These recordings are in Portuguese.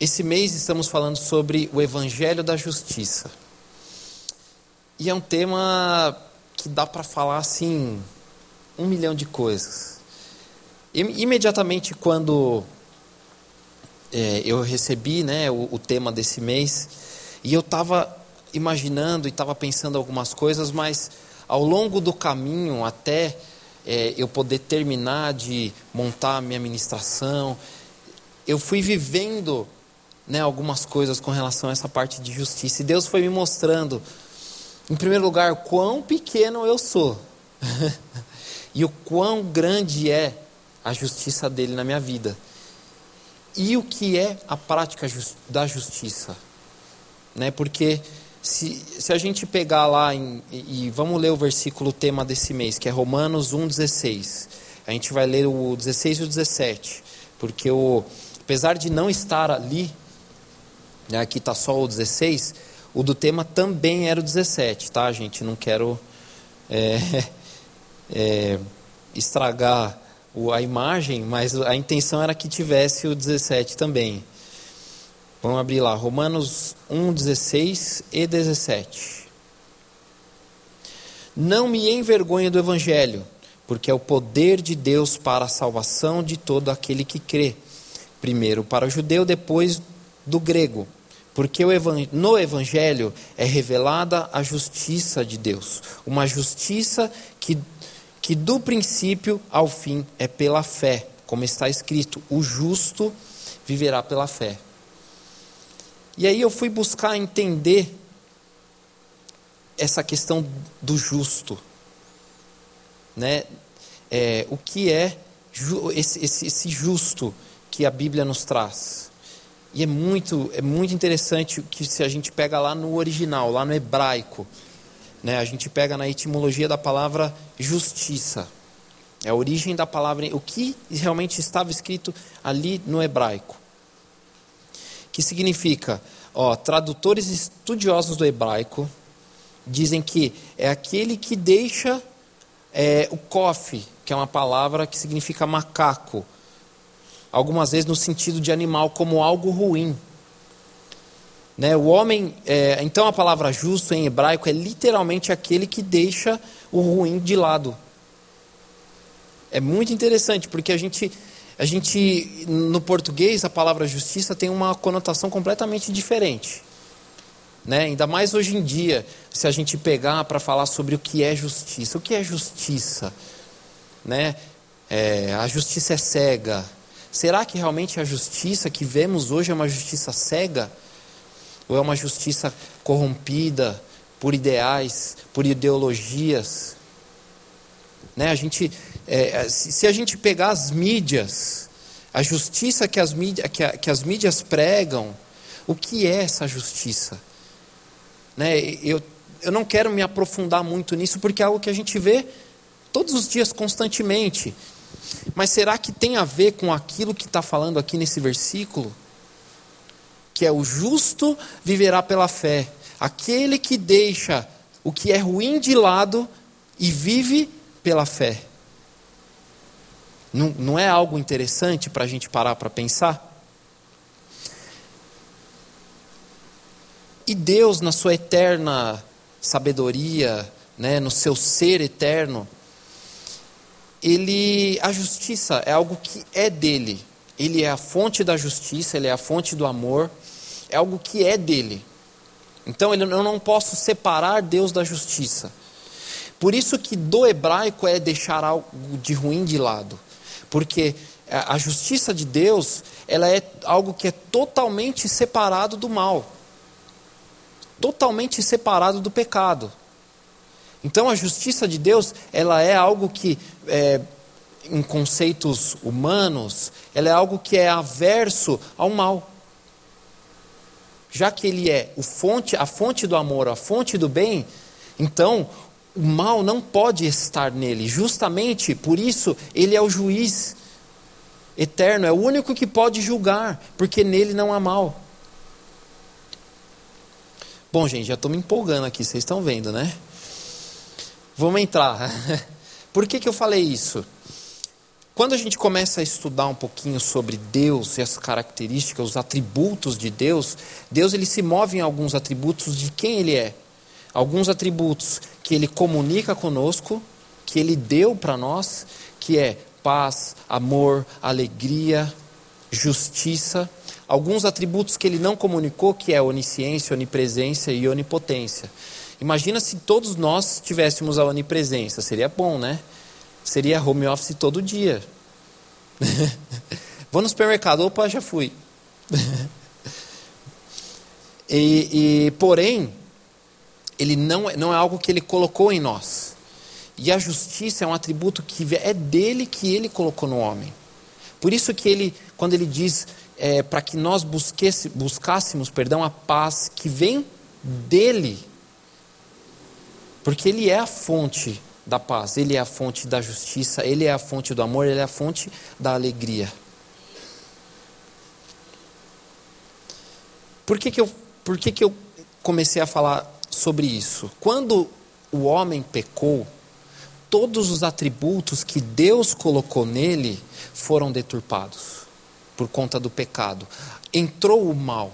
Esse mês estamos falando sobre o Evangelho da Justiça. E é um tema que dá para falar assim um milhão de coisas. Imediatamente quando é, eu recebi né, o, o, tema desse mês, e eu estava imaginando e estava pensando algumas coisas, mas ao longo do caminho até é, eu poder terminar de montar a minha ministração, eu fui vivendo né, algumas coisas com relação a essa parte de justiça. E Deus foi me mostrando, em primeiro lugar, quão pequeno eu sou e o quão grande é a justiça dele na minha vida. E o que é a prática da justiça? Né? Porque se, se a gente pegar lá em, e vamos ler o versículo tema desse mês, que é Romanos 1,16. A gente vai ler o 16 e o 17. Porque o, apesar de não estar ali né, aqui está só o 16, o do tema também era o 17, tá, gente? Não quero é, é, estragar a imagem, mas a intenção era que tivesse o 17 também. Vamos abrir lá, Romanos 1, 16 e 17. Não me envergonhe do Evangelho, porque é o poder de Deus para a salvação de todo aquele que crê. Primeiro para o judeu, depois do grego. Porque no Evangelho é revelada a justiça de Deus, uma justiça que, que do princípio ao fim é pela fé, como está escrito: o justo viverá pela fé. E aí eu fui buscar entender essa questão do justo, né? É, o que é esse, esse, esse justo que a Bíblia nos traz? E é muito, é muito interessante que se a gente pega lá no original, lá no hebraico, né, a gente pega na etimologia da palavra justiça. É a origem da palavra, o que realmente estava escrito ali no hebraico. Que significa, ó, tradutores estudiosos do hebraico dizem que é aquele que deixa é, o kof, que é uma palavra que significa macaco, algumas vezes no sentido de animal, como algo ruim. Né? O homem, é, então a palavra justo em hebraico é literalmente aquele que deixa o ruim de lado. É muito interessante, porque a gente, a gente, no português, a palavra justiça tem uma conotação completamente diferente. Né? Ainda mais hoje em dia, se a gente pegar para falar sobre o que é justiça. O que é justiça? Né? É, a justiça é cega, Será que realmente a justiça que vemos hoje é uma justiça cega? Ou é uma justiça corrompida por ideais, por ideologias? Né? A gente, é, é se a gente pegar as mídias, a justiça que as, mídias, que, a, que as mídias pregam, o que é essa justiça? Né? Eu, eu não quero me aprofundar muito nisso, porque é algo que a gente vê todos os dias, constantemente. Mas será que tem a ver com aquilo que está falando aqui nesse versículo? Que é o justo viverá pela fé. Aquele que deixa o que é ruim de lado e vive pela fé. Não, não é algo interessante para a gente parar para pensar? E Deus, na sua eterna sabedoria, né, no seu ser eterno, ele, a justiça é algo que é dele. Ele é a fonte da justiça, ele é a fonte do amor, é algo que é dele. Então eu não posso separar Deus da justiça. Por isso que do hebraico é deixar algo de ruim de lado. Porque a justiça de Deus, ela é algo que é totalmente separado do mal. Totalmente separado do pecado. Então a justiça de Deus, ela é algo que, é, em conceitos humanos, ela é algo que é averso ao mal. já que ele é o fonte, a fonte do amor, a fonte do bem, então o mal não pode estar nele. Justamente por isso ele é o juiz eterno, é o único que pode julgar, porque nele não há mal. Bom, gente, já estou me empolgando aqui, vocês estão vendo, né? Vamos entrar. Por que, que eu falei isso? Quando a gente começa a estudar um pouquinho sobre Deus e as características, os atributos de Deus, Deus ele se move em alguns atributos de quem ele é. Alguns atributos que ele comunica conosco, que ele deu para nós, que é paz, amor, alegria, justiça. Alguns atributos que ele não comunicou, que é onisciência, onipresença e onipotência. Imagina se todos nós tivéssemos a onipresença, seria bom, né? Seria home office todo dia. Vou no supermercado, opa, já fui. e, e, porém, ele não, é, não é algo que ele colocou em nós. E a justiça é um atributo que é dele que ele colocou no homem. Por isso que ele, quando ele diz é, para que nós buscássemos perdão, a paz que vem dele, porque ele é a fonte da paz, Ele é a fonte da justiça, Ele é a fonte do amor, Ele é a fonte da alegria. Por que, que, eu, por que, que eu comecei a falar sobre isso? Quando o homem pecou, todos os atributos que Deus colocou nele foram deturpados por conta do pecado. Entrou o mal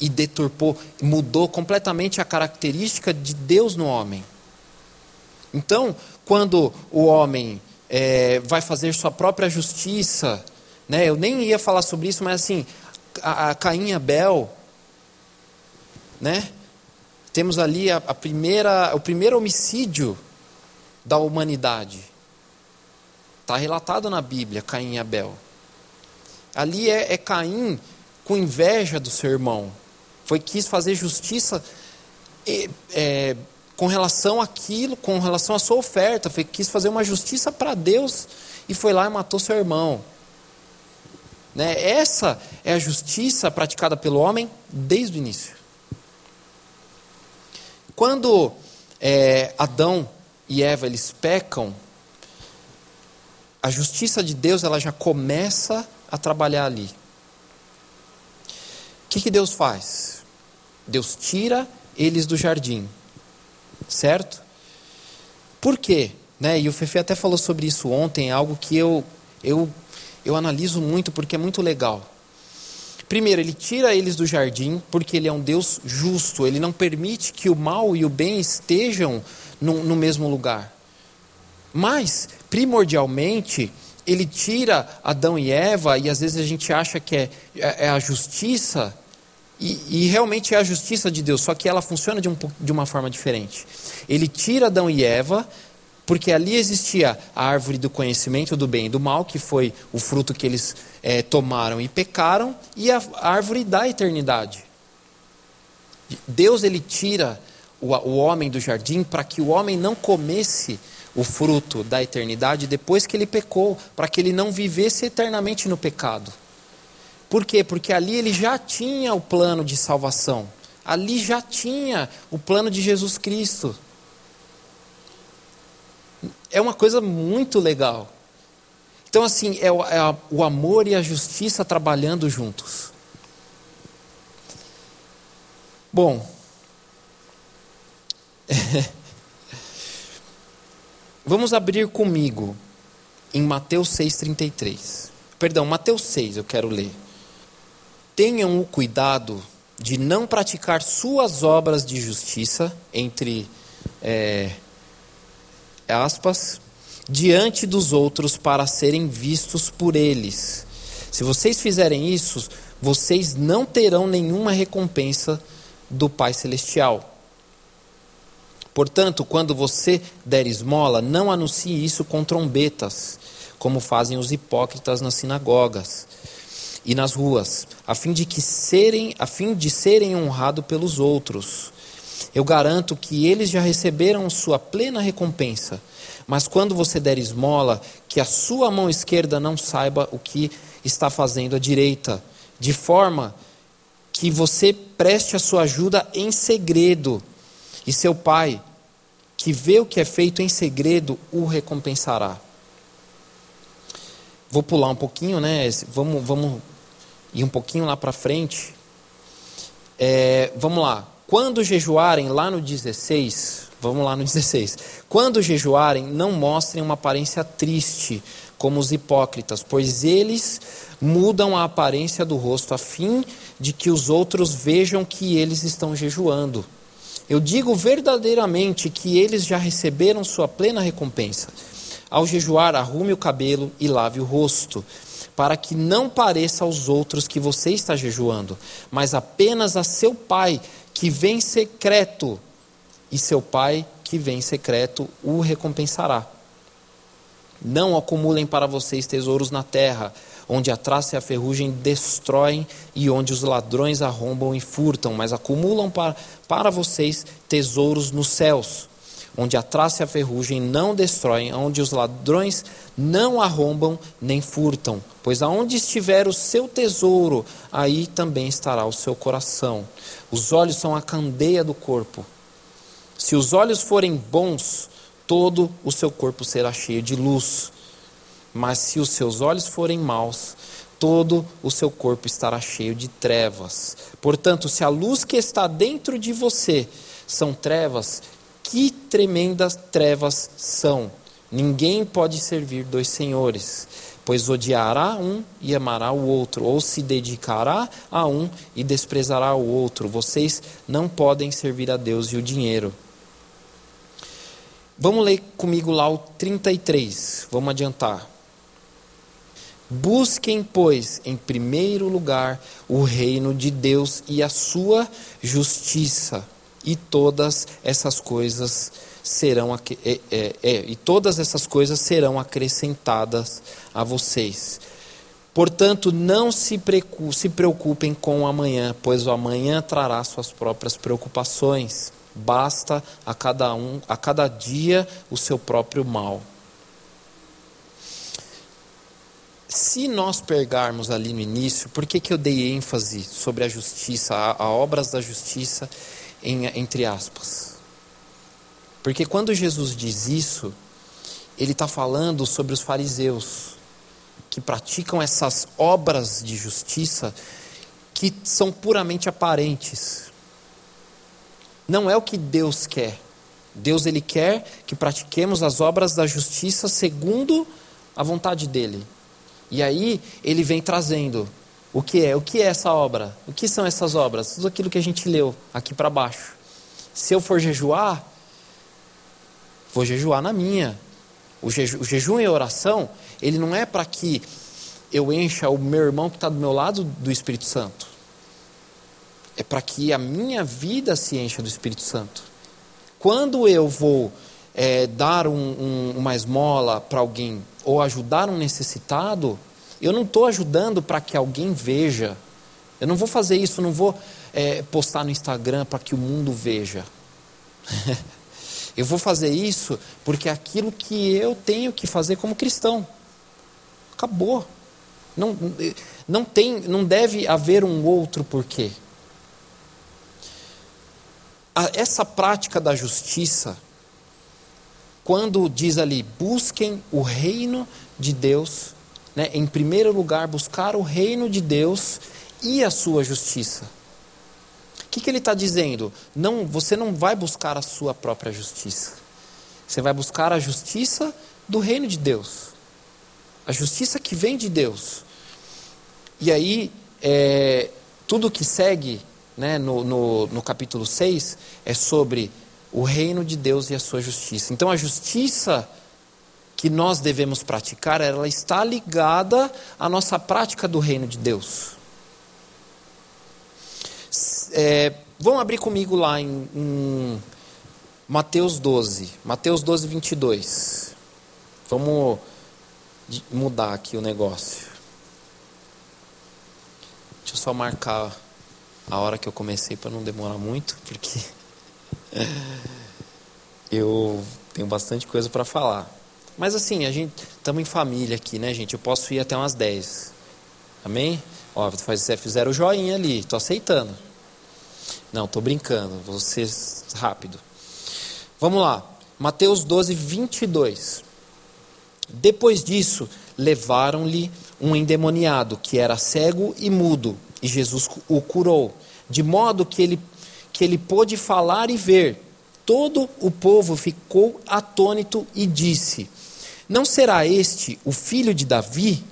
e deturpou, mudou completamente a característica de Deus no homem. Então, quando o homem é, vai fazer sua própria justiça, né, eu nem ia falar sobre isso, mas assim, a, a Caim e Abel, né, temos ali a, a primeira, o primeiro homicídio da humanidade. Está relatado na Bíblia, Caim e Abel. Ali é, é Caim com inveja do seu irmão. Foi quis fazer justiça é, com relação àquilo, com relação à sua oferta, foi, quis fazer uma justiça para Deus e foi lá e matou seu irmão. Né? Essa é a justiça praticada pelo homem desde o início. Quando é, Adão e Eva eles pecam, a justiça de Deus ela já começa a trabalhar ali. O que, que Deus faz? Deus tira eles do jardim certo? Por quê? Né? E o Fefe até falou sobre isso ontem, algo que eu, eu, eu analiso muito porque é muito legal. Primeiro, ele tira eles do jardim porque ele é um Deus justo, ele não permite que o mal e o bem estejam no, no mesmo lugar. Mas, primordialmente, ele tira Adão e Eva, e às vezes a gente acha que é, é, é a justiça, e, e, realmente é a justiça de Deus, só que ela funciona de, um, de uma forma diferente. Ele tira Adão e Eva, porque ali existia a árvore do conhecimento do bem e do mal, que foi o fruto que eles é, tomaram e pecaram, e a árvore da eternidade. Deus ele tira o, o homem do jardim para que o homem não comesse o fruto da eternidade depois que ele pecou, para que ele não vivesse eternamente no pecado. Por quê? Porque ali ele já tinha o plano de salvação. Ali já tinha o plano de Jesus Cristo. É uma coisa muito legal. Então, assim, é o, é o amor e a justiça trabalhando juntos. Bom. Vamos abrir comigo em Mateus 6,33. Perdão, Mateus 6, eu quero ler tenham o cuidado de não praticar suas obras de justiça, entre é, aspas, diante dos outros para serem vistos por eles. Se vocês fizerem isso, vocês não terão nenhuma recompensa do Pai Celestial. Portanto, quando você der esmola, não anuncie isso com trombetas, como fazem os hipócritas nas sinagogas e nas ruas, a fim de que serem, a fim de serem honrados pelos outros. Eu garanto que eles já receberam sua plena recompensa. Mas quando você der esmola, que a sua mão esquerda não saiba o que está fazendo a direita, de forma que você preste a sua ajuda em segredo, e seu pai, que vê o que é feito em segredo, o recompensará. Vou pular um pouquinho, né? Vamos, vamos ir um pouquinho lá para frente. É, vamos lá. Quando jejuarem, lá no 16, vamos lá no 16. Quando jejuarem, não mostrem uma aparência triste, como os hipócritas, pois eles mudam a aparência do rosto a fim de que os outros vejam que eles estão jejuando. Eu digo verdadeiramente que eles já receberam sua plena recompensa. Ao jejuar, arrume o cabelo e lave o rosto, para que não pareça aos outros que você está jejuando, mas apenas a seu pai que vem secreto, e seu pai que vem secreto o recompensará. Não acumulem para vocês tesouros na terra, onde a traça e a ferrugem destroem e onde os ladrões arrombam e furtam, mas acumulam para, para vocês tesouros nos céus, onde a traça e a ferrugem não destroem, onde os ladrões não arrombam nem furtam. Pois aonde estiver o seu tesouro, aí também estará o seu coração. Os olhos são a candeia do corpo. Se os olhos forem bons, todo o seu corpo será cheio de luz. Mas se os seus olhos forem maus, todo o seu corpo estará cheio de trevas. Portanto, se a luz que está dentro de você são trevas, que tremendas trevas são! Ninguém pode servir dois senhores, pois odiará um e amará o outro, ou se dedicará a um e desprezará o outro. Vocês não podem servir a Deus e o dinheiro. Vamos ler comigo lá o 33. Vamos adiantar. Busquem, pois, em primeiro lugar o reino de Deus e a sua justiça, e todas essas coisas serão é, é, é, e todas essas coisas serão acrescentadas a vocês. Portanto, não se preocupem com o amanhã, pois o amanhã trará suas próprias preocupações. Basta a cada um, a cada dia o seu próprio mal. Se nós pegarmos ali no início, por que, que eu dei ênfase sobre a justiça, a, a obras da justiça, em, entre aspas? Porque quando Jesus diz isso, ele está falando sobre os fariseus, que praticam essas obras de justiça que são puramente aparentes, não é o que Deus quer. Deus ele quer que pratiquemos as obras da justiça segundo a vontade dele. E aí ele vem trazendo o que é, o que é essa obra? O que são essas obras? Tudo aquilo que a gente leu aqui para baixo. Se eu for jejuar, vou jejuar na minha. O, jeju, o jejum e a oração, ele não é para que eu encha o meu irmão que está do meu lado do Espírito Santo é para que a minha vida se encha do Espírito Santo. Quando eu vou é, dar um, um, uma esmola para alguém ou ajudar um necessitado, eu não estou ajudando para que alguém veja. Eu não vou fazer isso, não vou é, postar no Instagram para que o mundo veja. eu vou fazer isso porque é aquilo que eu tenho que fazer como cristão. Acabou. Não, não, tem, não deve haver um outro porquê essa prática da justiça, quando diz ali, busquem o reino de Deus, né, em primeiro lugar, buscar o reino de Deus e a sua justiça. O que, que ele está dizendo? Não, você não vai buscar a sua própria justiça. Você vai buscar a justiça do reino de Deus. A justiça que vem de Deus. E aí, é, tudo que segue né, no, no, no capítulo 6 é sobre o reino de Deus e a sua justiça. Então a justiça que nós devemos praticar, ela está ligada à nossa prática do reino de Deus. É, vão abrir comigo lá em, em, Mateus 12, Mateus 12, 22. Vamos mudar aqui o negócio. Deixa eu só marcar a hora que eu comecei para não demorar muito, porque eu tenho bastante coisa para falar. Mas assim, a gente estamos em família aqui, né, gente? Eu posso ir até umas 10. Amém? Ó, fizeram o joinha ali, tô aceitando. Não, tô brincando, vou ser rápido. Vamos lá, Mateus 12, 22. Depois disso, levaram-lhe um endemoniado que era cego e mudo, e Jesus o curou, de modo que ele, que ele pôde falar e ver. Todo o povo ficou atônito e disse: Não será este o filho de Davi?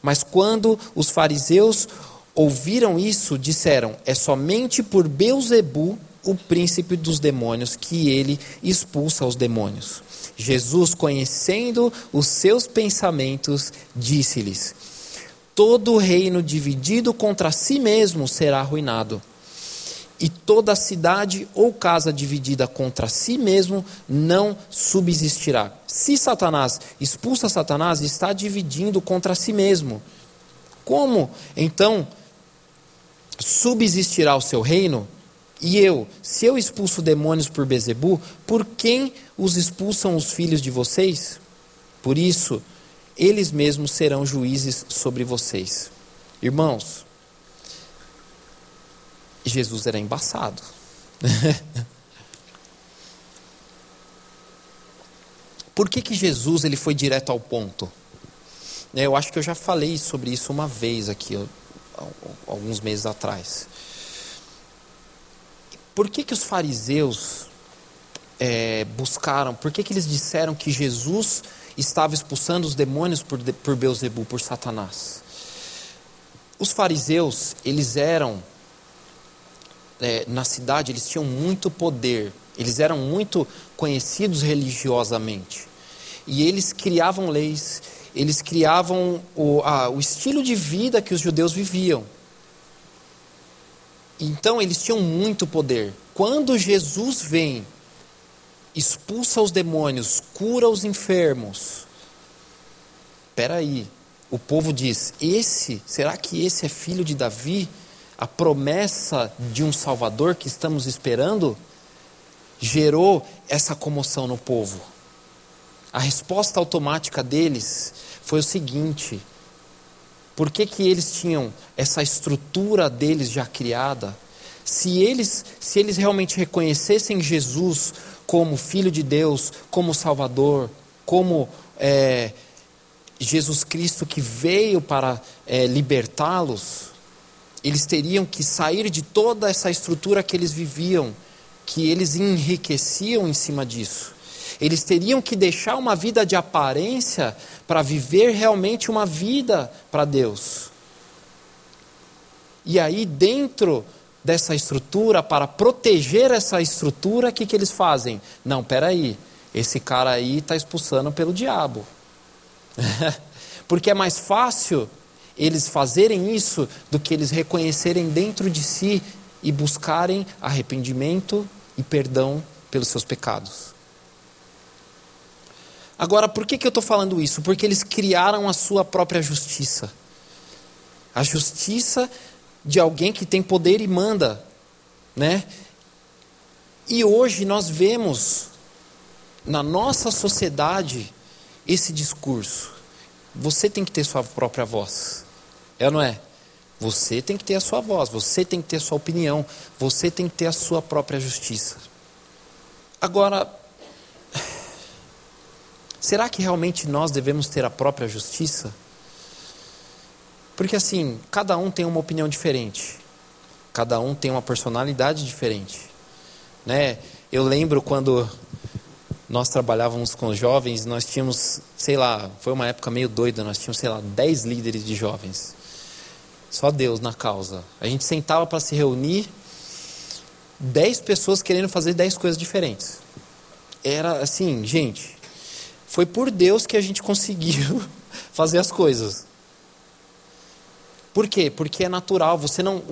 Mas quando os fariseus ouviram isso, disseram: É somente por Beuzebu, o príncipe dos demônios, que ele expulsa os demônios. Jesus, conhecendo os seus pensamentos, disse-lhes: Todo reino dividido contra si mesmo será arruinado, e toda cidade ou casa dividida contra si mesmo não subsistirá. Se Satanás expulsa Satanás, está dividindo contra si mesmo. Como então subsistirá o seu reino? E eu, se eu expulso demônios por Bezebu, por quem os expulsam os filhos de vocês? Por isso, eles mesmos serão juízes sobre vocês. Irmãos, Jesus era embaçado. Por que, que Jesus ele foi direto ao ponto? Eu acho que eu já falei sobre isso uma vez aqui, alguns meses atrás. Por que, que os fariseus é, buscaram, por que, que eles disseram que Jesus estava expulsando os demônios por, por Beuzebu, por Satanás? Os fariseus, eles eram, é, na cidade, eles tinham muito poder, eles eram muito conhecidos religiosamente. E eles criavam leis, eles criavam o, a, o estilo de vida que os judeus viviam. Então eles tinham muito poder. Quando Jesus vem, expulsa os demônios, cura os enfermos. Espera aí, o povo diz: esse, será que esse é filho de Davi? A promessa de um Salvador que estamos esperando gerou essa comoção no povo. A resposta automática deles foi o seguinte: por que, que eles tinham essa estrutura deles já criada? Se eles, se eles realmente reconhecessem Jesus como Filho de Deus, como Salvador, como é, Jesus Cristo que veio para é, libertá-los, eles teriam que sair de toda essa estrutura que eles viviam, que eles enriqueciam em cima disso. Eles teriam que deixar uma vida de aparência para viver realmente uma vida para Deus. E aí, dentro dessa estrutura, para proteger essa estrutura, o que, que eles fazem? Não, peraí, esse cara aí está expulsando pelo diabo. Porque é mais fácil eles fazerem isso do que eles reconhecerem dentro de si e buscarem arrependimento e perdão pelos seus pecados. Agora, por que, que eu estou falando isso? Porque eles criaram a sua própria justiça. A justiça de alguém que tem poder e manda, né? E hoje nós vemos na nossa sociedade esse discurso. Você tem que ter sua própria voz. É ou não é? Você tem que ter a sua voz, você tem que ter a sua opinião, você tem que ter a sua própria justiça. Agora, Será que realmente nós devemos ter a própria justiça? Porque assim, cada um tem uma opinião diferente. Cada um tem uma personalidade diferente. Né? Eu lembro quando nós trabalhávamos com jovens, nós tínhamos, sei lá, foi uma época meio doida, nós tínhamos, sei lá, 10 líderes de jovens. Só Deus na causa. A gente sentava para se reunir, 10 pessoas querendo fazer 10 coisas diferentes. Era assim, gente, foi por Deus que a gente conseguiu fazer as coisas. Por quê? Porque é natural, você não,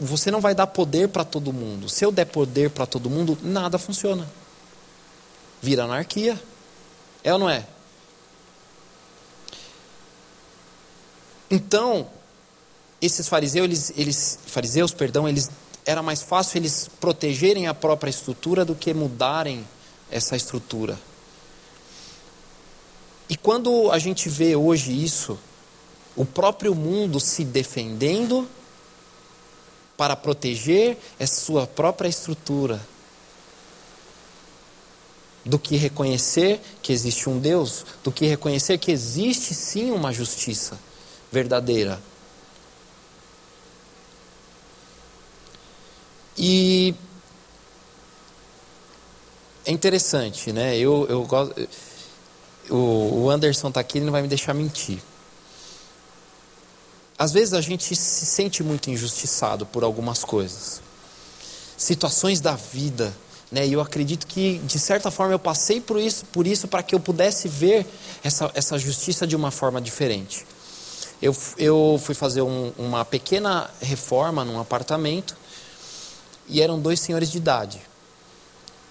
você não vai dar poder para todo mundo. Se eu der poder para todo mundo, nada funciona. Vira anarquia. É ou não é? Então, esses fariseus, eles, eles, fariseus, perdão, eles era mais fácil eles protegerem a própria estrutura do que mudarem essa estrutura. E quando a gente vê hoje isso, o próprio mundo se defendendo para proteger a sua própria estrutura do que reconhecer que existe um Deus, do que reconhecer que existe sim uma justiça verdadeira. E é interessante, né? Eu, eu gosto. O, Anderson está aqui, ele não vai me deixar mentir. Às vezes a gente se sente muito injustiçado por algumas coisas. Situações da vida né? E eu acredito que, de certa forma, eu passei por isso por isso para que eu pudesse ver essa, essa justiça de uma forma diferente. Eu, eu fui fazer um, uma pequena reforma num apartamento e eram dois senhores de idade.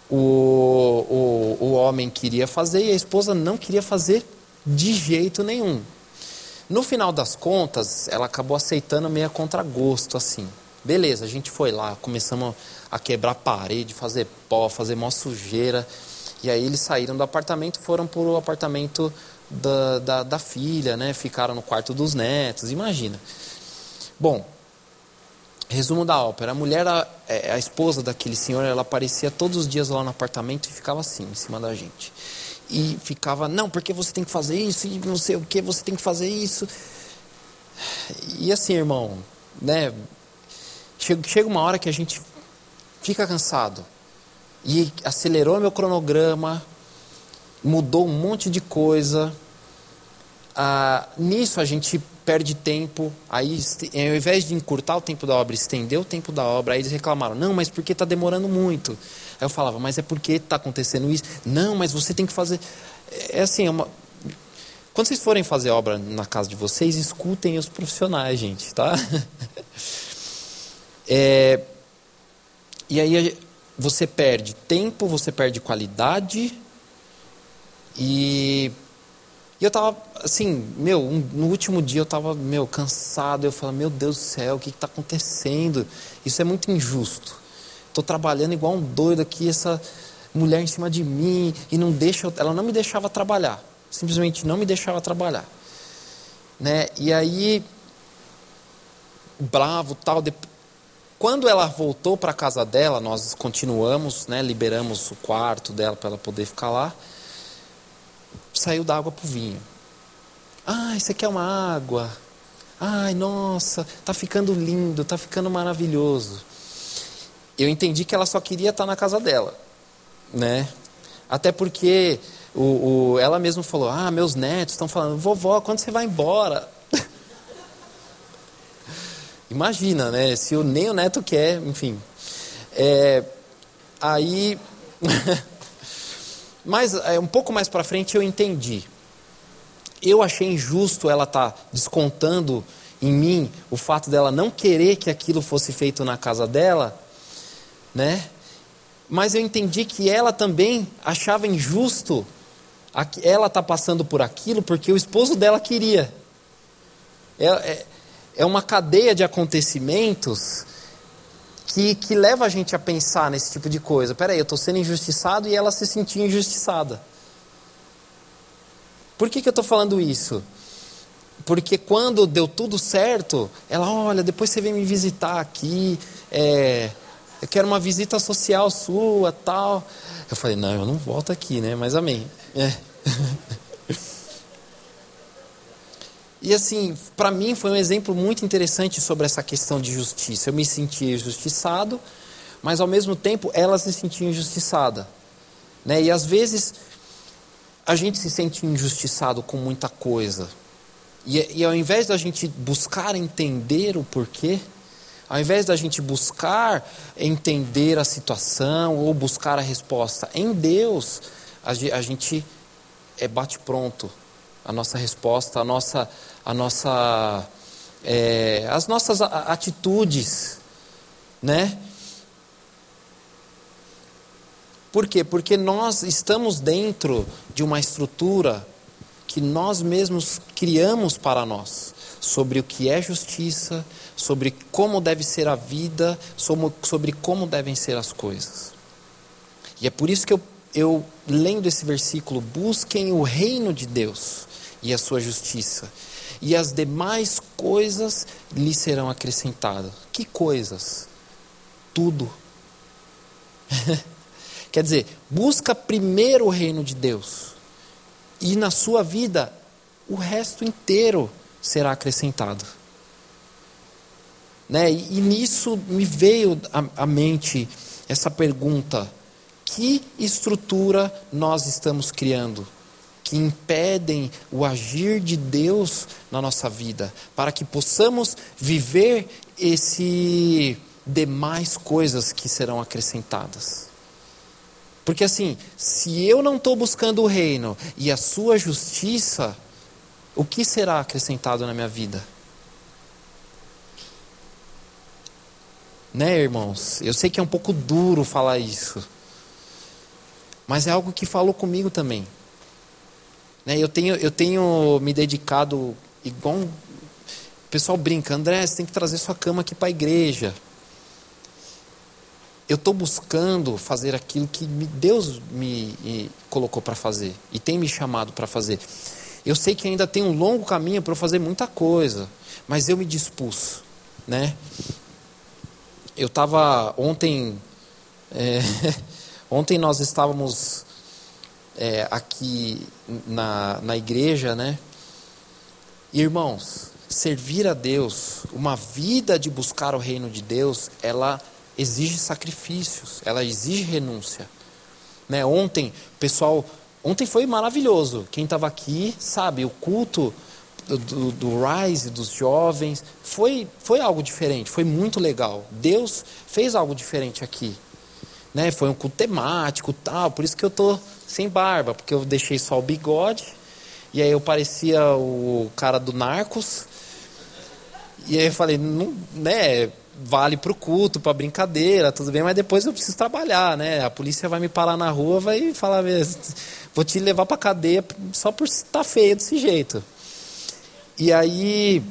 O, o, o homem queria fazer e a esposa não queria fazer de jeito nenhum. No final das contas, ela acabou aceitando meio a contragosto, assim. Beleza, a gente foi lá, começamos a quebrar parede, fazer pó, fazer mó sujeira. E aí eles saíram do apartamento foram para o apartamento da, da, da, filha, né? Ficaram no quarto dos netos, imagina. Bom, resumo da ópera. A mulher, a, é, a esposa daquele senhor, ela aparecia todos os dias lá no apartamento e ficava assim, em cima da gente. E ficava, não, porque você tem que fazer isso, e não sei o que, você tem que fazer isso. E assim, irmão, né? Chega, chega uma hora que a gente fica cansado. E acelerou meu cronograma, mudou um monte de coisa. Ah, nisso a gente perde tempo. Aí, ao invés de encurtar o tempo da obra, estendeu o tempo da obra. Aí eles reclamaram: não, mas porque está demorando muito. Aí eu falava: mas é porque está acontecendo isso. Não, mas você tem que fazer. É assim, é uma... quando vocês forem fazer obra na casa de vocês, escutem os profissionais, gente, tá? É, e aí você perde tempo, você perde qualidade. E, e eu tava assim, meu, um, no último dia eu tava, meu, cansado. Eu falei, meu Deus do céu, o que está acontecendo? Isso é muito injusto. Estou trabalhando igual um doido aqui, essa mulher em cima de mim e não deixa, ela não me deixava trabalhar, simplesmente não me deixava trabalhar, né? E aí bravo tal, quando ela voltou para a casa dela, nós continuamos, né, liberamos o quarto dela para ela poder ficar lá. Saiu da água para o vinho. Ah, isso aqui é uma água. Ai, nossa, tá ficando lindo, tá ficando maravilhoso. Eu entendi que ela só queria estar tá na casa dela, né? Até porque o, o, ela mesma falou: Ah, meus netos estão falando, vovó, quando você vai embora? Imagina, né? Se o, nem o neto quer, enfim. É, aí. Mas é, um pouco mais para frente eu entendi. Eu achei injusto ela estar tá descontando em mim o fato dela não querer que aquilo fosse feito na casa dela, né? Mas eu entendi que ela também achava injusto ela estar tá passando por aquilo porque o esposo dela queria. Ela, é, é uma cadeia de acontecimentos que, que leva a gente a pensar nesse tipo de coisa. Peraí, eu estou sendo injustiçado e ela se sentia injustiçada. Por que, que eu estou falando isso? Porque quando deu tudo certo, ela, olha, depois você vem me visitar aqui, é, eu quero uma visita social sua, tal. Eu falei, não, eu não volto aqui, né? Mas amém. É. E assim, para mim foi um exemplo muito interessante sobre essa questão de justiça. Eu me sentia injustiçado, mas ao mesmo tempo ela se sentia injustiçada. Né? E às vezes a gente se sente injustiçado com muita coisa. E, e ao invés da gente buscar entender o porquê, ao invés da gente buscar entender a situação ou buscar a resposta em Deus, a, a gente é bate pronto a nossa resposta, a nossa, a nossa, é, as nossas atitudes, né? Por quê? Porque nós estamos dentro de uma estrutura que nós mesmos criamos para nós, sobre o que é justiça, sobre como deve ser a vida, sobre como devem ser as coisas. E é por isso que eu, eu lendo esse versículo, busquem o reino de Deus e a sua justiça. E as demais coisas lhe serão acrescentadas. Que coisas? Tudo. Quer dizer, busca primeiro o reino de Deus, e na sua vida o resto inteiro será acrescentado. Né? E, e nisso me veio à mente essa pergunta: que estrutura nós estamos criando? Que impedem o agir de Deus na nossa vida, para que possamos viver esse demais coisas que serão acrescentadas. Porque assim, se eu não estou buscando o reino e a sua justiça, o que será acrescentado na minha vida? Né, irmãos? Eu sei que é um pouco duro falar isso. Mas é algo que falou comigo também. Né, eu, tenho, eu tenho me dedicado igual. Um... O pessoal brinca, André, você tem que trazer sua cama aqui para a igreja. Eu estou buscando fazer aquilo que Deus me colocou para fazer e tem me chamado para fazer. Eu sei que ainda tem um longo caminho para eu fazer muita coisa, mas eu me dispus, né? Eu estava ontem, é, ontem nós estávamos é, aqui na, na igreja, né? irmãos, servir a Deus, uma vida de buscar o reino de Deus, ela exige sacrifícios, ela exige renúncia. Né? Ontem, pessoal, ontem foi maravilhoso. Quem estava aqui sabe, o culto do, do, do, Rise, dos jovens, foi, foi algo diferente, foi muito legal. Deus fez algo diferente aqui. Né? Foi um culto temático tal, por isso que eu tô sem barba, porque eu deixei só o bigode, e aí eu parecia o cara do Narcos. E aí eu falei, não, né, vale para o culto, para brincadeira, tudo bem, mas depois eu preciso trabalhar, né? A polícia vai me parar na rua, vai falar, vou te levar para cadeia só por estar tá feio desse jeito. E aí,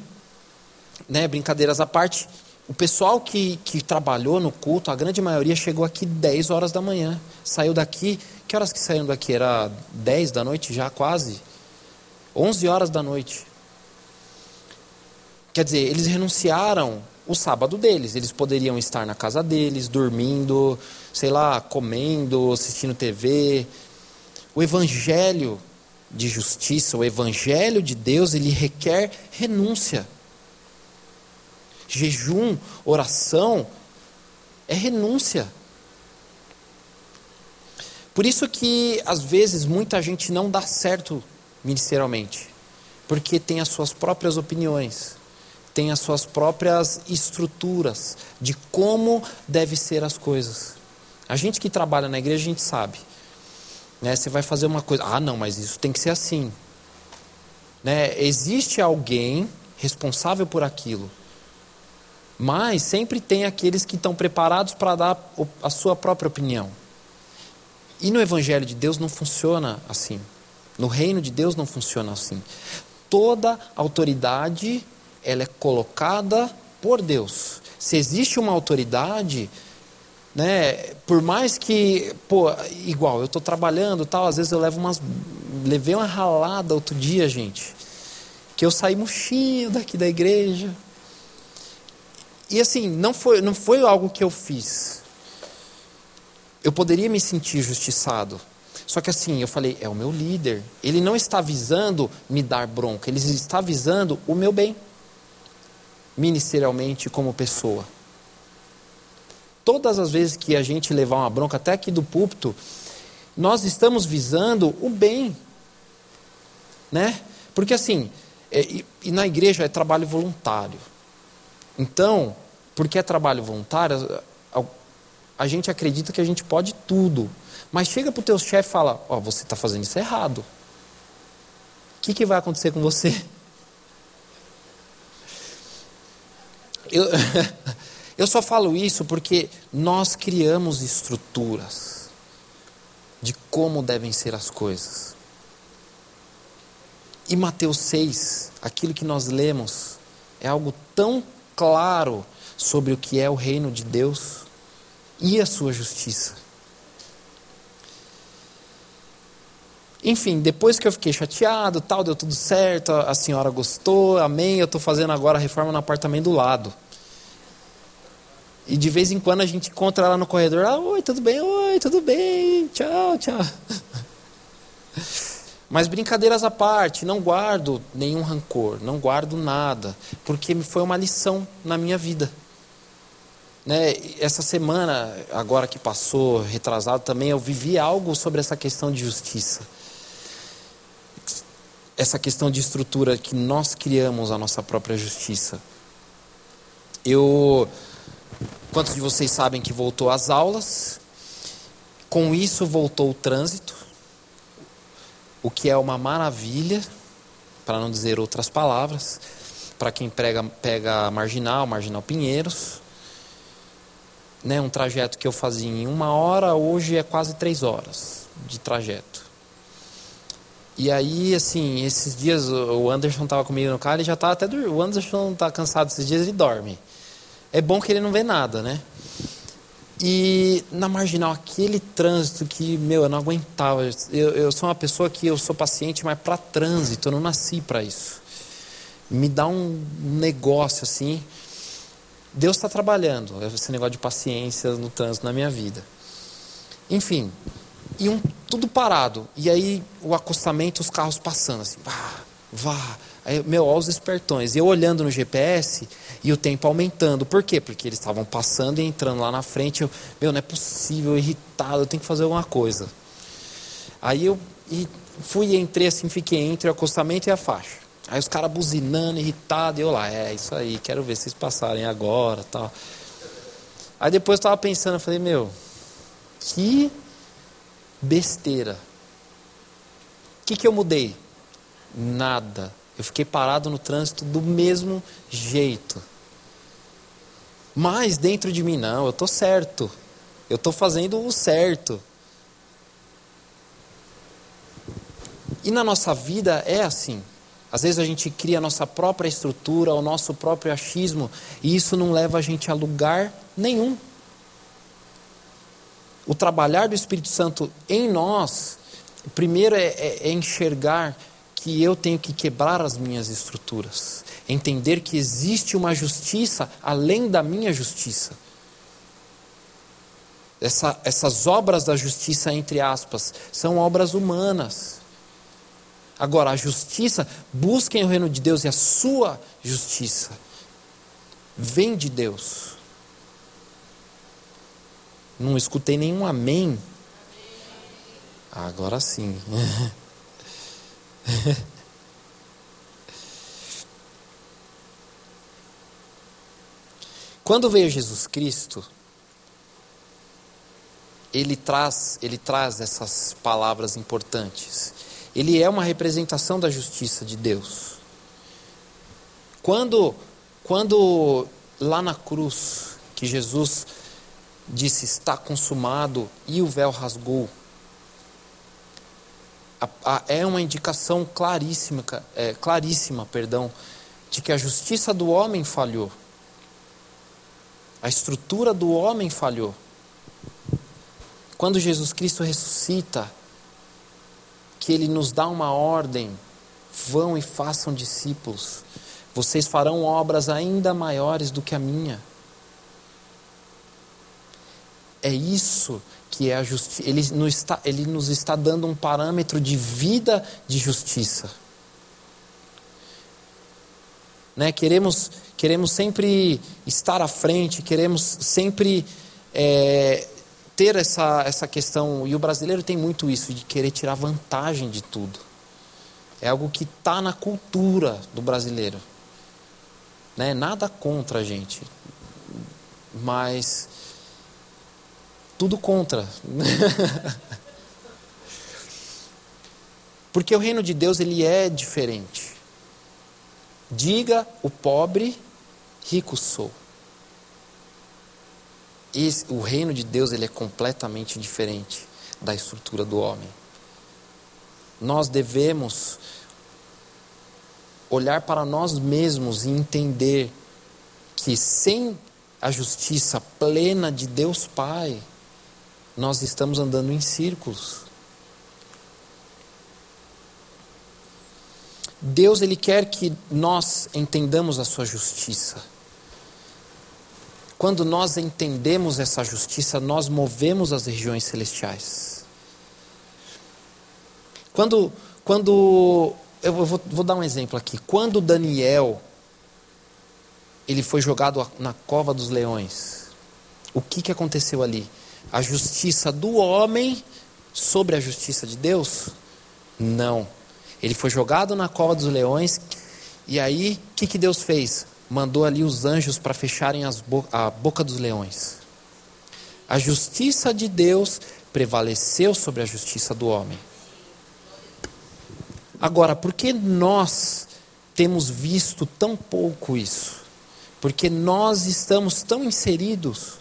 né, brincadeiras à parte, o pessoal que, que trabalhou no culto, a grande maioria chegou aqui 10 horas da manhã. Saiu daqui, que horas que saíram daqui? Era 10 da noite já quase? 11 horas da noite. Quer dizer, eles renunciaram o sábado deles. Eles poderiam estar na casa deles, dormindo, sei lá, comendo, assistindo TV. O evangelho de justiça, o evangelho de Deus, ele requer renúncia. Jejum, oração é renúncia. Por isso que às vezes muita gente não dá certo ministerialmente, porque tem as suas próprias opiniões tem as suas próprias estruturas de como deve ser as coisas. A gente que trabalha na igreja, a gente sabe. Né? Você vai fazer uma coisa, ah, não, mas isso tem que ser assim. Né? Existe alguém responsável por aquilo. Mas sempre tem aqueles que estão preparados para dar a sua própria opinião. E no Evangelho de Deus não funciona assim. No reino de Deus não funciona assim. Toda autoridade ela é colocada por Deus. Se existe uma autoridade, né, por mais que, pô, igual, eu estou trabalhando tal, às vezes eu levo umas, levei uma ralada outro dia, gente, que eu saí murchinho daqui da igreja. E assim, não foi, não foi algo que eu fiz. Eu poderia me sentir justiçado. Só que assim, eu falei, é o meu líder. Ele não está visando me dar bronca, ele está visando o meu bem ministerialmente como pessoa. Todas as vezes que a gente levar uma bronca, até aqui do púlpito, nós estamos visando o bem. Né? Porque assim, é, e, e na igreja é trabalho voluntário. Então, porque é trabalho voluntário, a, gente acredita que a gente pode tudo. Mas chega para o teu chefe e fala, ó, oh, você está fazendo isso errado. O que, que vai acontecer com você? Eu, eu só falo isso porque nós criamos estruturas de como devem ser as coisas. E Mateus 6, aquilo que nós lemos, é algo tão claro sobre o que é o reino de Deus e a sua justiça. Enfim, depois que eu fiquei chateado, tal, deu tudo certo, a senhora gostou, amém, eu estou fazendo agora a reforma no apartamento do lado. E de vez em quando a gente encontra ela no corredor, ah, oi, tudo bem? Oi, tudo bem? Tchau, tchau. Mas brincadeiras à parte, não guardo nenhum rancor, não guardo nada, porque foi uma lição na minha vida. Né? Essa semana, agora que passou, retrasado também, eu vivi algo sobre essa questão de justiça essa questão de estrutura que nós criamos a nossa própria justiça. Eu, quantos de vocês sabem que voltou às aulas? Com isso voltou o trânsito, o que é uma maravilha, para não dizer outras palavras, para quem prega, pega Marginal, Marginal Pinheiros. Né, um trajeto que eu fazia em uma hora, hoje é quase três horas de trajeto. E aí, assim, esses dias o Anderson estava comigo no carro, ele já tá até o Anderson está cansado esses dias, ele dorme. É bom que ele não vê nada, né? E na marginal, aquele trânsito que, meu, eu não aguentava. Eu, eu sou uma pessoa que eu sou paciente, mas para trânsito, eu não nasci para isso. Me dá um negócio assim. Deus está trabalhando esse negócio de paciência no trânsito na minha vida. Enfim, e um, tudo parado. E aí o acostamento, os carros passando assim, vá, vá. Aí, meu, olha os espertões. E eu olhando no GPS e o tempo aumentando. Por quê? Porque eles estavam passando e entrando lá na frente. Eu, meu, não é possível, irritado, eu tenho que fazer alguma coisa. Aí eu e fui, entrei assim, fiquei entre o acostamento e a faixa. Aí os caras buzinando, irritado, e eu lá, é isso aí, quero ver vocês passarem agora tal. Aí depois eu estava pensando, eu falei, meu, que besteira. O que, que eu mudei? Nada. Eu fiquei parado no trânsito do mesmo jeito. Mas dentro de mim, não, eu estou certo. Eu estou fazendo o certo. E na nossa vida é assim. Às vezes a gente cria a nossa própria estrutura, o nosso próprio achismo, e isso não leva a gente a lugar nenhum o trabalhar do Espírito Santo em nós, primeiro é, é, é enxergar que eu tenho que quebrar as minhas estruturas, entender que existe uma justiça além da minha justiça. Essa, essas obras da justiça, entre aspas, são obras humanas. Agora, a justiça, busquem o reino de Deus e a sua justiça, vem de Deus. Não escutei nenhum amém. Agora sim. Quando veio Jesus Cristo, ele traz, ele traz essas palavras importantes. Ele é uma representação da justiça de Deus. Quando, quando lá na cruz, que Jesus disse: Está consumado, e o véu rasgou. A, a, é uma indicação claríssima, é, claríssima perdão, de que a justiça do homem falhou. A estrutura do homem falhou. Quando Jesus Cristo ressuscita, que ele nos dá uma ordem: vão e façam discípulos. Vocês farão obras ainda maiores do que a minha. É isso que é a justiça. Ele nos, está, ele nos está dando um parâmetro de vida de justiça. Né? Queremos, queremos sempre estar à frente, queremos sempre é, ter essa, essa questão. E o brasileiro tem muito isso, de querer tirar vantagem de tudo. É algo que está na cultura do brasileiro. Né? Nada contra a gente. Mas tudo contra. Porque o reino de Deus ele é diferente. Diga o pobre, rico sou. Esse, o reino de Deus ele é completamente diferente da estrutura do homem. Nós devemos olhar para nós mesmos e entender que sem a justiça plena de Deus Pai, nós estamos andando em círculos. Deus ele quer que nós entendamos a sua justiça. Quando nós entendemos essa justiça, nós movemos as regiões celestiais. Quando, quando eu vou, vou dar um exemplo aqui. Quando Daniel ele foi jogado na cova dos leões, o que, que aconteceu ali? A justiça do homem sobre a justiça de Deus? Não. Ele foi jogado na cova dos leões, e aí o que, que Deus fez? Mandou ali os anjos para fecharem bo a boca dos leões. A justiça de Deus prevaleceu sobre a justiça do homem. Agora, por que nós temos visto tão pouco isso? Porque nós estamos tão inseridos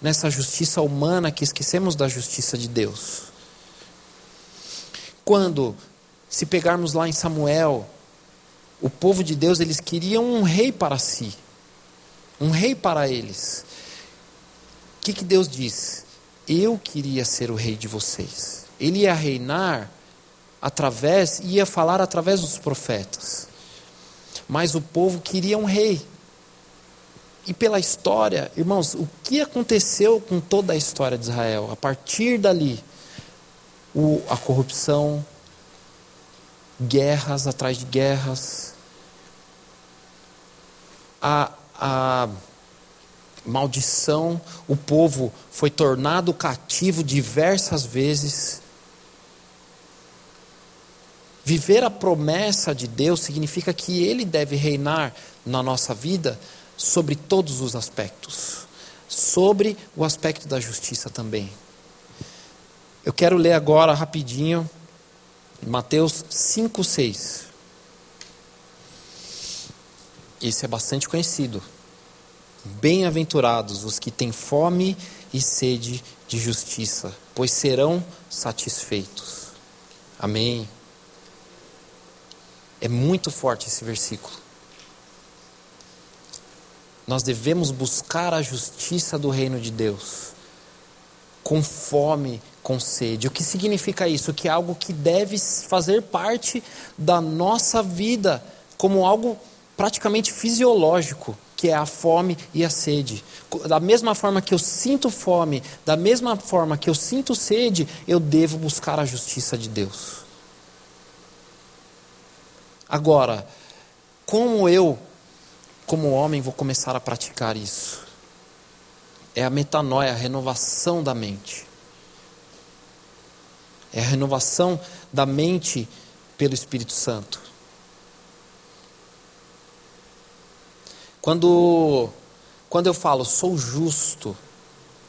nessa justiça humana que esquecemos da justiça de Deus. Quando se pegarmos lá em Samuel, o povo de Deus, eles queriam um rei para si, um rei para eles. O que, que Deus diz? Eu queria ser o rei de vocês. Ele ia reinar através, ia falar através dos profetas. Mas o povo queria um rei. E pela história, irmãos, o que aconteceu com toda a história de Israel? A partir dali, o, a corrupção, guerras atrás de guerras, a, a maldição, o povo foi tornado cativo diversas vezes. Viver a promessa de Deus significa que Ele deve reinar na nossa vida sobre todos os aspectos, sobre o aspecto da justiça também. Eu quero ler agora rapidinho Mateus 5, 6. Esse é bastante conhecido. Bem-aventurados os que têm fome e sede de justiça, pois serão satisfeitos. Amém. É muito forte esse versículo. Nós devemos buscar a justiça do reino de Deus, com fome, com sede. O que significa isso? Que é algo que deve fazer parte da nossa vida, como algo praticamente fisiológico, que é a fome e a sede. Da mesma forma que eu sinto fome, da mesma forma que eu sinto sede, eu devo buscar a justiça de Deus. Agora, como eu, como homem, vou começar a praticar isso? É a metanoia, a renovação da mente. É a renovação da mente pelo Espírito Santo. Quando, quando eu falo sou justo,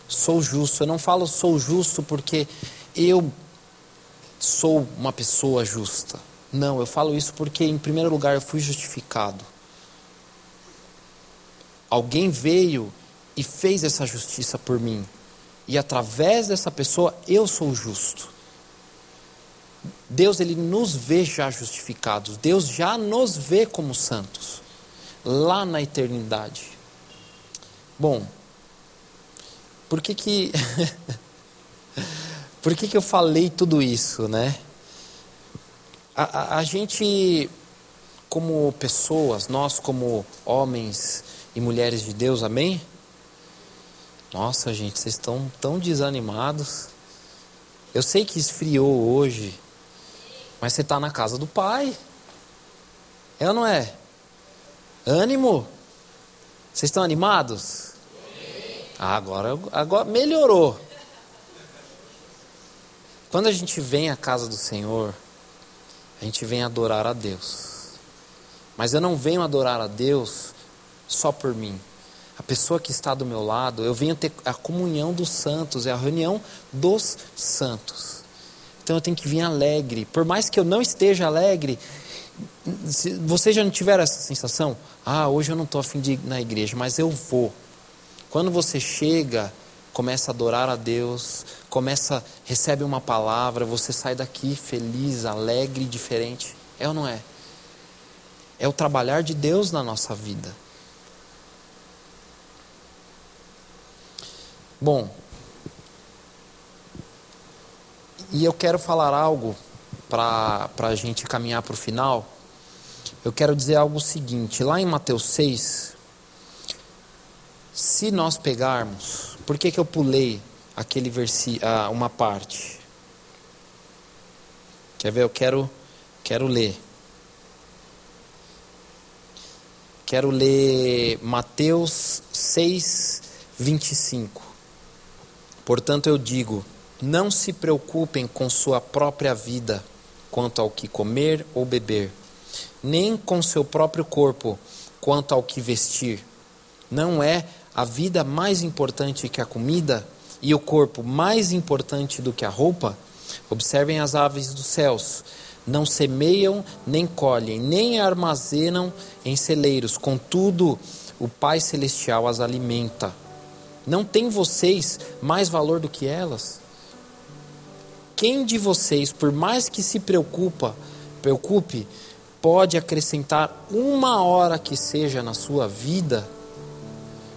sou justo, eu não falo sou justo porque eu sou uma pessoa justa. Não, eu falo isso porque, em primeiro lugar, eu fui justificado. Alguém veio e fez essa justiça por mim. E através dessa pessoa eu sou justo. Deus ele nos vê já justificados. Deus já nos vê como santos lá na eternidade. Bom, por que que por que que eu falei tudo isso, né? A, a, a gente como pessoas, nós como homens e mulheres de Deus, amém? Nossa, gente, vocês estão tão desanimados. Eu sei que esfriou hoje, mas você está na casa do pai. É ou não é? Ânimo? Vocês estão animados? Ah, agora, agora melhorou. Quando a gente vem à casa do Senhor, a gente vem adorar a Deus. Mas eu não venho adorar a Deus só por mim. A pessoa que está do meu lado, eu venho ter a comunhão dos santos, é a reunião dos santos. Então eu tenho que vir alegre. Por mais que eu não esteja alegre, se você já não tiver essa sensação, ah, hoje eu não estou afim de ir na igreja, mas eu vou. Quando você chega, começa a adorar a Deus, começa, recebe uma palavra, você sai daqui feliz, alegre, diferente. É ou não é? É o trabalhar de Deus na nossa vida. Bom, e eu quero falar algo para a gente caminhar para o final. eu quero dizer algo seguinte: lá em Mateus 6, se nós pegarmos, por que, que eu pulei aquele versi, ah, uma parte? Quer ver? Eu quero, quero ler. Quero ler Mateus 6, 25. Portanto, eu digo: não se preocupem com sua própria vida, quanto ao que comer ou beber, nem com seu próprio corpo, quanto ao que vestir. Não é a vida mais importante que a comida e o corpo mais importante do que a roupa? Observem as aves dos céus. Não semeiam, nem colhem, nem armazenam em celeiros, contudo, o Pai Celestial as alimenta. Não tem vocês mais valor do que elas? Quem de vocês, por mais que se preocupa, preocupe, pode acrescentar uma hora que seja na sua vida?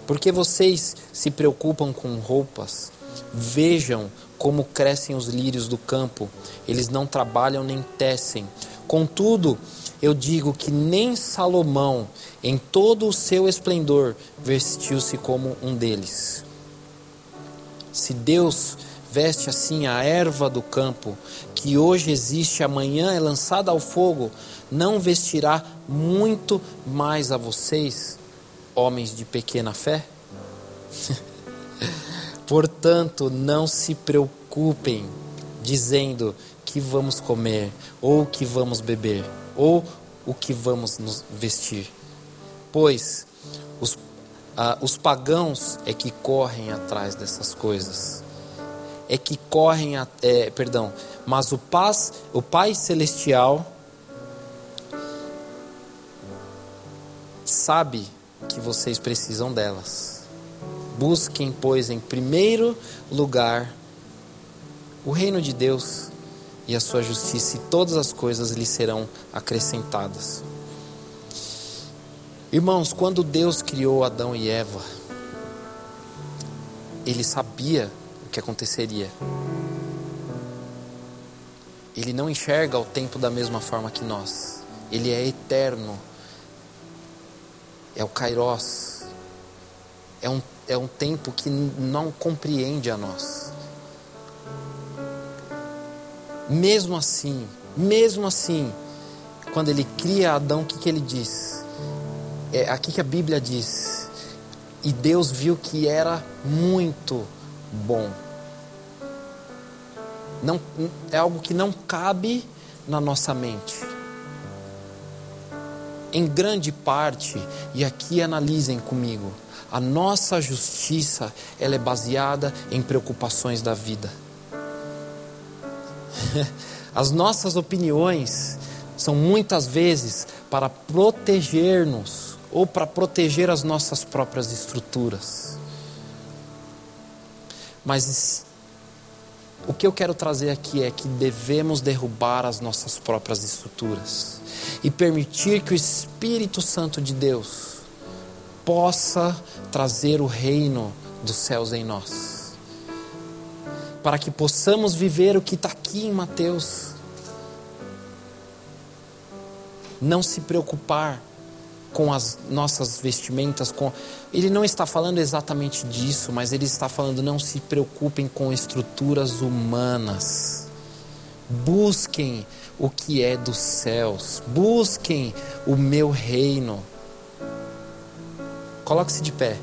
Porque vocês se preocupam com roupas. Vejam como crescem os lírios do campo. Eles não trabalham nem tecem. Contudo, eu digo que nem Salomão, em todo o seu esplendor, vestiu-se como um deles. Se Deus veste assim a erva do campo, que hoje existe, amanhã é lançada ao fogo, não vestirá muito mais a vocês, homens de pequena fé? Portanto, não se preocupem dizendo que vamos comer, ou que vamos beber, ou o que vamos nos vestir. Pois os, ah, os pagãos é que correm atrás dessas coisas. É que correm, a, é, perdão, mas o, paz, o Pai Celestial sabe que vocês precisam delas. Busquem, pois, em primeiro lugar o reino de Deus e a sua justiça, e todas as coisas lhe serão acrescentadas. Irmãos, quando Deus criou Adão e Eva, ele sabia que aconteceria. Ele não enxerga o tempo da mesma forma que nós. Ele é eterno. É o Kairos. É um, é um tempo que não compreende a nós. Mesmo assim, mesmo assim, quando ele cria Adão, o que, que ele diz? É aqui que a Bíblia diz. E Deus viu que era muito bom. Não, é algo que não cabe na nossa mente. Em grande parte, e aqui analisem comigo, a nossa justiça ela é baseada em preocupações da vida. As nossas opiniões são muitas vezes para proteger-nos ou para proteger as nossas próprias estruturas. Mas o que eu quero trazer aqui é que devemos derrubar as nossas próprias estruturas e permitir que o Espírito Santo de Deus possa trazer o reino dos céus em nós para que possamos viver o que está aqui em Mateus. Não se preocupar com as nossas vestimentas, com ele não está falando exatamente disso, mas ele está falando não se preocupem com estruturas humanas. Busquem o que é dos céus, busquem o meu reino. Coloque-se de pé.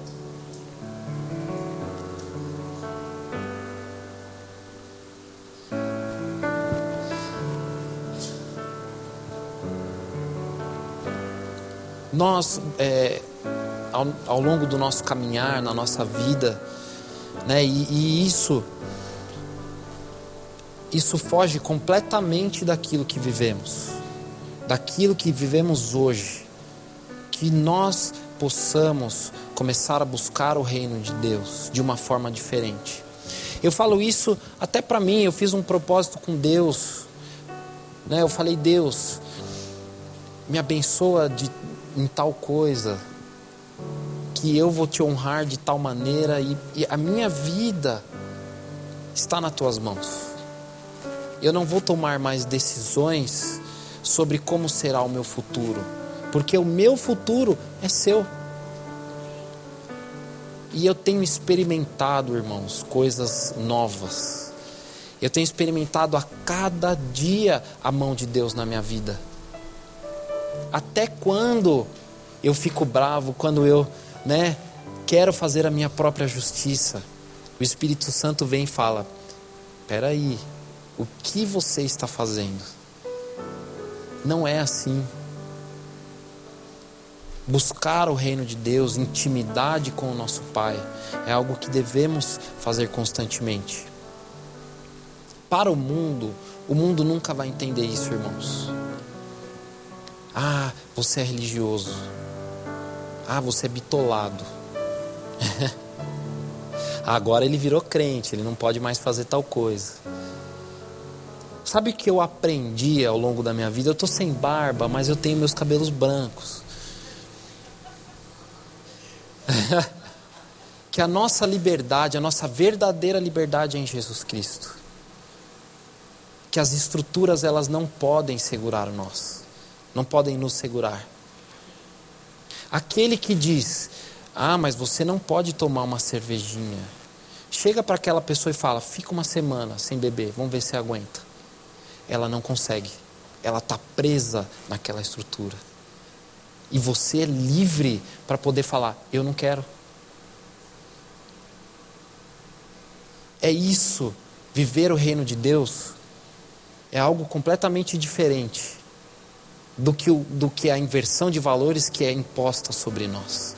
Nós, é, ao, ao, longo do nosso caminhar, na nossa vida, né, e, e isso, isso foge completamente daquilo que vivemos, daquilo que vivemos hoje, que nós possamos começar a buscar o reino de Deus de uma forma diferente. Eu falo isso até para mim, eu fiz um propósito com Deus, né? Eu falei, Deus, me abençoa de, em tal coisa, que eu vou te honrar de tal maneira e, e a minha vida está nas tuas mãos. Eu não vou tomar mais decisões sobre como será o meu futuro porque o meu futuro é seu. E eu tenho experimentado, irmãos, coisas novas. Eu tenho experimentado a cada dia a mão de Deus na minha vida. Até quando eu fico bravo, quando eu, né, quero fazer a minha própria justiça, o Espírito Santo vem e fala: "Espera aí, o que você está fazendo?" Não é assim buscar o reino de Deus, intimidade com o nosso Pai, é algo que devemos fazer constantemente. Para o mundo, o mundo nunca vai entender isso, irmãos. Ah, você é religioso. Ah, você é bitolado. Agora ele virou crente, ele não pode mais fazer tal coisa. Sabe o que eu aprendi ao longo da minha vida? Eu estou sem barba, mas eu tenho meus cabelos brancos. que a nossa liberdade, a nossa verdadeira liberdade é em Jesus Cristo. Que as estruturas elas não podem segurar nós, não podem nos segurar. Aquele que diz: "Ah, mas você não pode tomar uma cervejinha". Chega para aquela pessoa e fala: "Fica uma semana sem beber, vamos ver se aguenta". Ela não consegue. Ela está presa naquela estrutura. E você é livre para poder falar: eu não quero. É isso. Viver o reino de Deus é algo completamente diferente do que, o, do que a inversão de valores que é imposta sobre nós.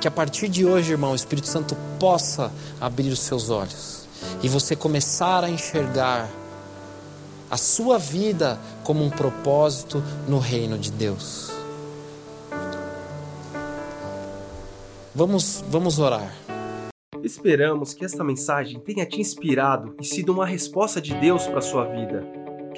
Que a partir de hoje, irmão, o Espírito Santo possa abrir os seus olhos e você começar a enxergar a sua vida como um propósito no reino de Deus. Vamos, vamos orar. Esperamos que esta mensagem tenha te inspirado e sido uma resposta de Deus para a sua vida.